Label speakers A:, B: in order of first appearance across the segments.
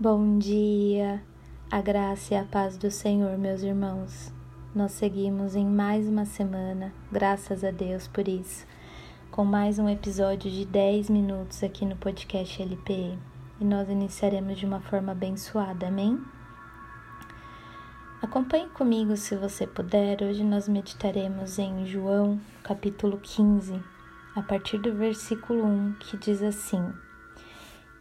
A: Bom dia, a graça e a paz do Senhor, meus irmãos. Nós seguimos em mais uma semana, graças a Deus por isso, com mais um episódio de 10 minutos aqui no podcast LPE. E nós iniciaremos de uma forma abençoada, amém? Acompanhe comigo se você puder. Hoje nós meditaremos em João, capítulo 15, a partir do versículo 1, que diz assim: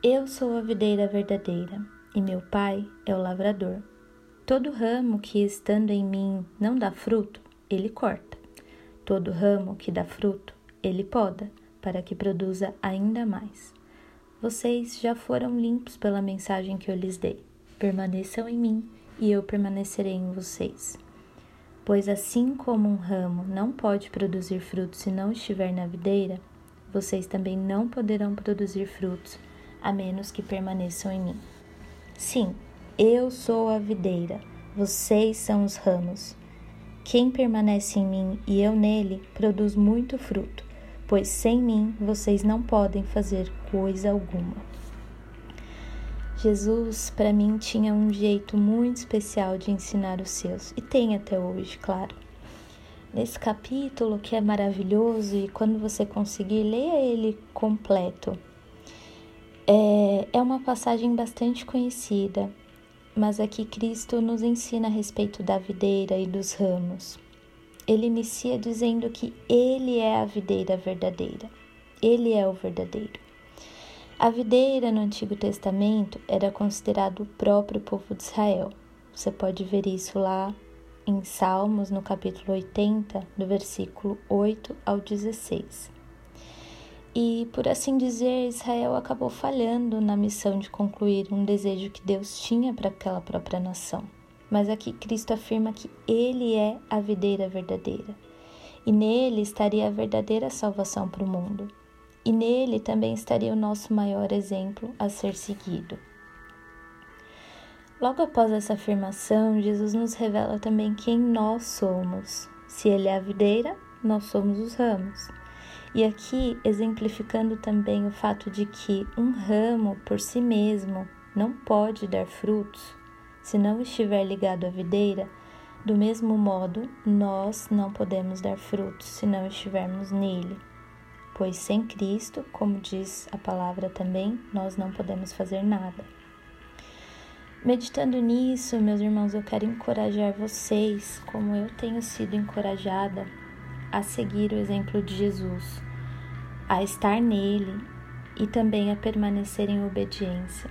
A: eu sou a videira verdadeira, e meu pai é o lavrador. Todo ramo que estando em mim não dá fruto, ele corta. Todo ramo que dá fruto, ele poda, para que produza ainda mais. Vocês já foram limpos pela mensagem que eu lhes dei. Permaneçam em mim, e eu permanecerei em vocês. Pois assim como um ramo não pode produzir frutos se não estiver na videira, vocês também não poderão produzir frutos a menos que permaneçam em mim. Sim, eu sou a videira, vocês são os ramos. Quem permanece em mim e eu nele produz muito fruto, pois sem mim vocês não podem fazer coisa alguma. Jesus, para mim, tinha um jeito muito especial de ensinar os seus, e tem até hoje, claro. Nesse capítulo, que é maravilhoso, e quando você conseguir, leia ele completo. É, é uma passagem bastante conhecida, mas aqui Cristo nos ensina a respeito da videira e dos ramos. Ele inicia dizendo que Ele é a videira verdadeira, Ele é o verdadeiro. A videira no Antigo Testamento era considerado o próprio povo de Israel. Você pode ver isso lá em Salmos, no capítulo 80, do versículo 8 ao 16. E, por assim dizer, Israel acabou falhando na missão de concluir um desejo que Deus tinha para aquela própria nação. Mas aqui Cristo afirma que Ele é a videira verdadeira. E nele estaria a verdadeira salvação para o mundo. E nele também estaria o nosso maior exemplo a ser seguido. Logo após essa afirmação, Jesus nos revela também quem nós somos. Se Ele é a videira, nós somos os ramos. E aqui exemplificando também o fato de que um ramo por si mesmo não pode dar frutos se não estiver ligado à videira, do mesmo modo nós não podemos dar frutos se não estivermos nele. Pois sem Cristo, como diz a palavra também, nós não podemos fazer nada. Meditando nisso, meus irmãos, eu quero encorajar vocês, como eu tenho sido encorajada, a seguir o exemplo de Jesus a estar nele e também a permanecer em obediência.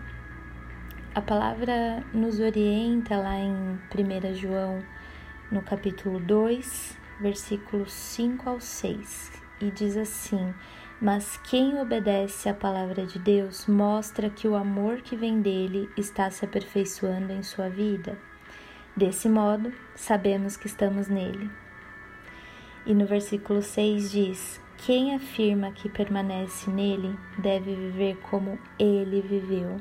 A: A palavra nos orienta lá em 1 João, no capítulo 2, versículos 5 ao 6, e diz assim: Mas quem obedece à palavra de Deus mostra que o amor que vem dele está se aperfeiçoando em sua vida. Desse modo, sabemos que estamos nele. E no versículo 6 diz: quem afirma que permanece nele deve viver como ele viveu.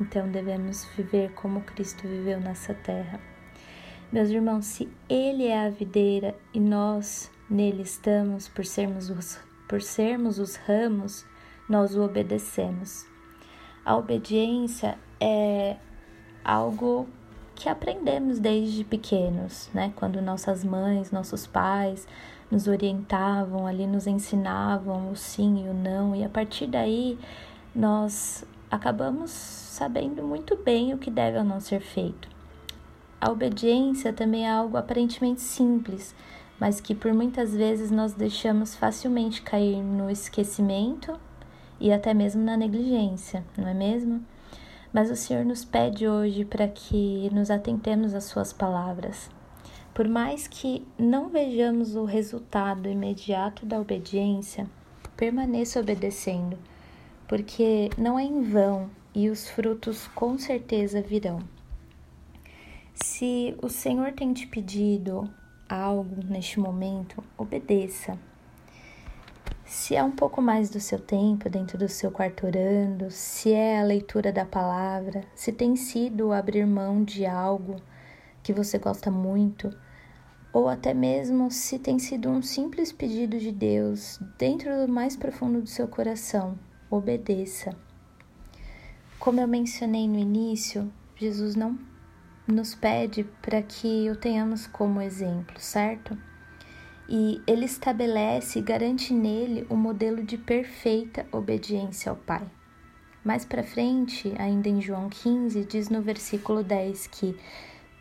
A: Então devemos viver como Cristo viveu nessa terra. Meus irmãos, se ele é a videira e nós nele estamos por sermos os, por sermos os ramos, nós o obedecemos. A obediência é algo que aprendemos desde pequenos, né? Quando nossas mães, nossos pais nos orientavam, ali nos ensinavam o sim e o não, e a partir daí nós acabamos sabendo muito bem o que deve ou não ser feito. A obediência também é algo aparentemente simples, mas que por muitas vezes nós deixamos facilmente cair no esquecimento e até mesmo na negligência, não é mesmo? Mas o Senhor nos pede hoje para que nos atentemos às Suas palavras. Por mais que não vejamos o resultado imediato da obediência, permaneça obedecendo, porque não é em vão e os frutos com certeza virão. Se o Senhor tem te pedido algo neste momento, obedeça. Se é um pouco mais do seu tempo dentro do seu quarto orando, se é a leitura da palavra, se tem sido abrir mão de algo que você gosta muito, ou até mesmo se tem sido um simples pedido de Deus dentro do mais profundo do seu coração, obedeça. como eu mencionei no início, Jesus não nos pede para que o tenhamos como exemplo, certo? E ele estabelece e garante nele o um modelo de perfeita obediência ao Pai. Mais para frente, ainda em João 15, diz no versículo 10 que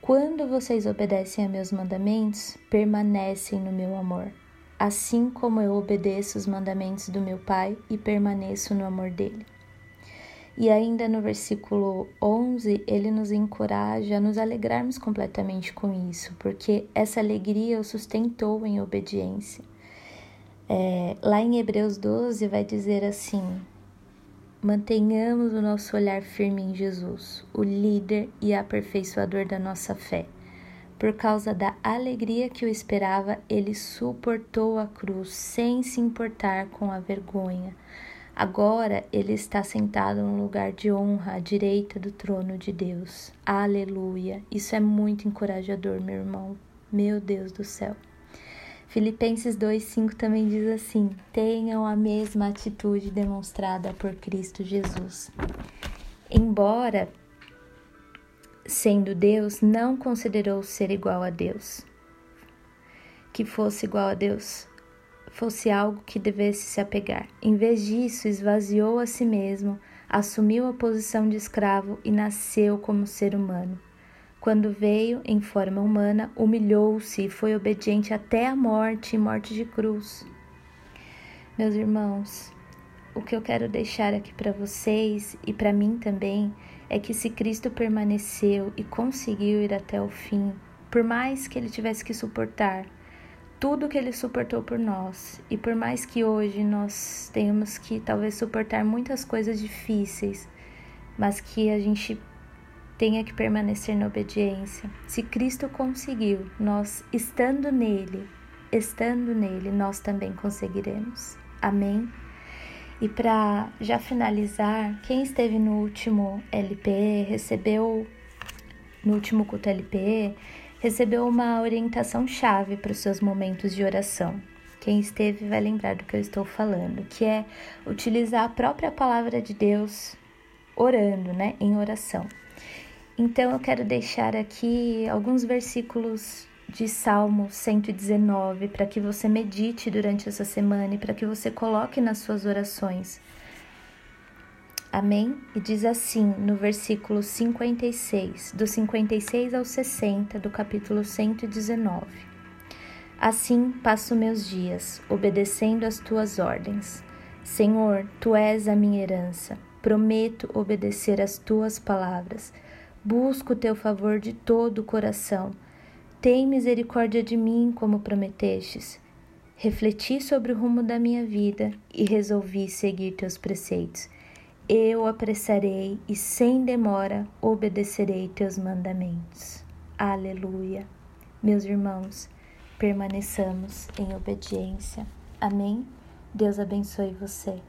A: quando vocês obedecem a meus mandamentos, permanecem no meu amor, assim como eu obedeço os mandamentos do meu Pai e permaneço no amor dele. E ainda no versículo 11, ele nos encoraja a nos alegrarmos completamente com isso, porque essa alegria o sustentou em obediência. É, lá em Hebreus 12 vai dizer assim: mantenhamos o nosso olhar firme em Jesus, o líder e aperfeiçoador da nossa fé. Por causa da alegria que o esperava, ele suportou a cruz sem se importar com a vergonha Agora ele está sentado num lugar de honra à direita do trono de Deus. Aleluia! Isso é muito encorajador, meu irmão. Meu Deus do céu. Filipenses 2,5 também diz assim: tenham a mesma atitude demonstrada por Cristo Jesus. Embora sendo Deus, não considerou ser igual a Deus, que fosse igual a Deus, fosse algo que devesse se apegar. Em vez disso, esvaziou a si mesmo, assumiu a posição de escravo e nasceu como ser humano. Quando veio em forma humana, humilhou-se e foi obediente até a morte morte de cruz. Meus irmãos, o que eu quero deixar aqui para vocês e para mim também é que se Cristo permaneceu e conseguiu ir até o fim, por mais que ele tivesse que suportar tudo que ele suportou por nós. E por mais que hoje nós tenhamos que talvez suportar muitas coisas difíceis, mas que a gente tenha que permanecer na obediência. Se Cristo conseguiu, nós estando nele, estando nele, nós também conseguiremos. Amém. E para já finalizar, quem esteve no último LP, recebeu no último culto LP, recebeu uma orientação chave para os seus momentos de oração. Quem esteve vai lembrar do que eu estou falando, que é utilizar a própria palavra de Deus orando, né, em oração. Então eu quero deixar aqui alguns versículos de Salmo 119 para que você medite durante essa semana e para que você coloque nas suas orações. Amém? E diz assim no versículo 56, do 56 ao 60 do capítulo 119: Assim passo meus dias, obedecendo as tuas ordens. Senhor, tu és a minha herança. Prometo obedecer às tuas palavras. Busco o teu favor de todo o coração. Tem misericórdia de mim, como prometestes. Refleti sobre o rumo da minha vida e resolvi seguir teus preceitos eu apressarei e sem demora obedecerei teus mandamentos. Aleluia. Meus irmãos, permaneçamos em obediência. Amém? Deus abençoe você.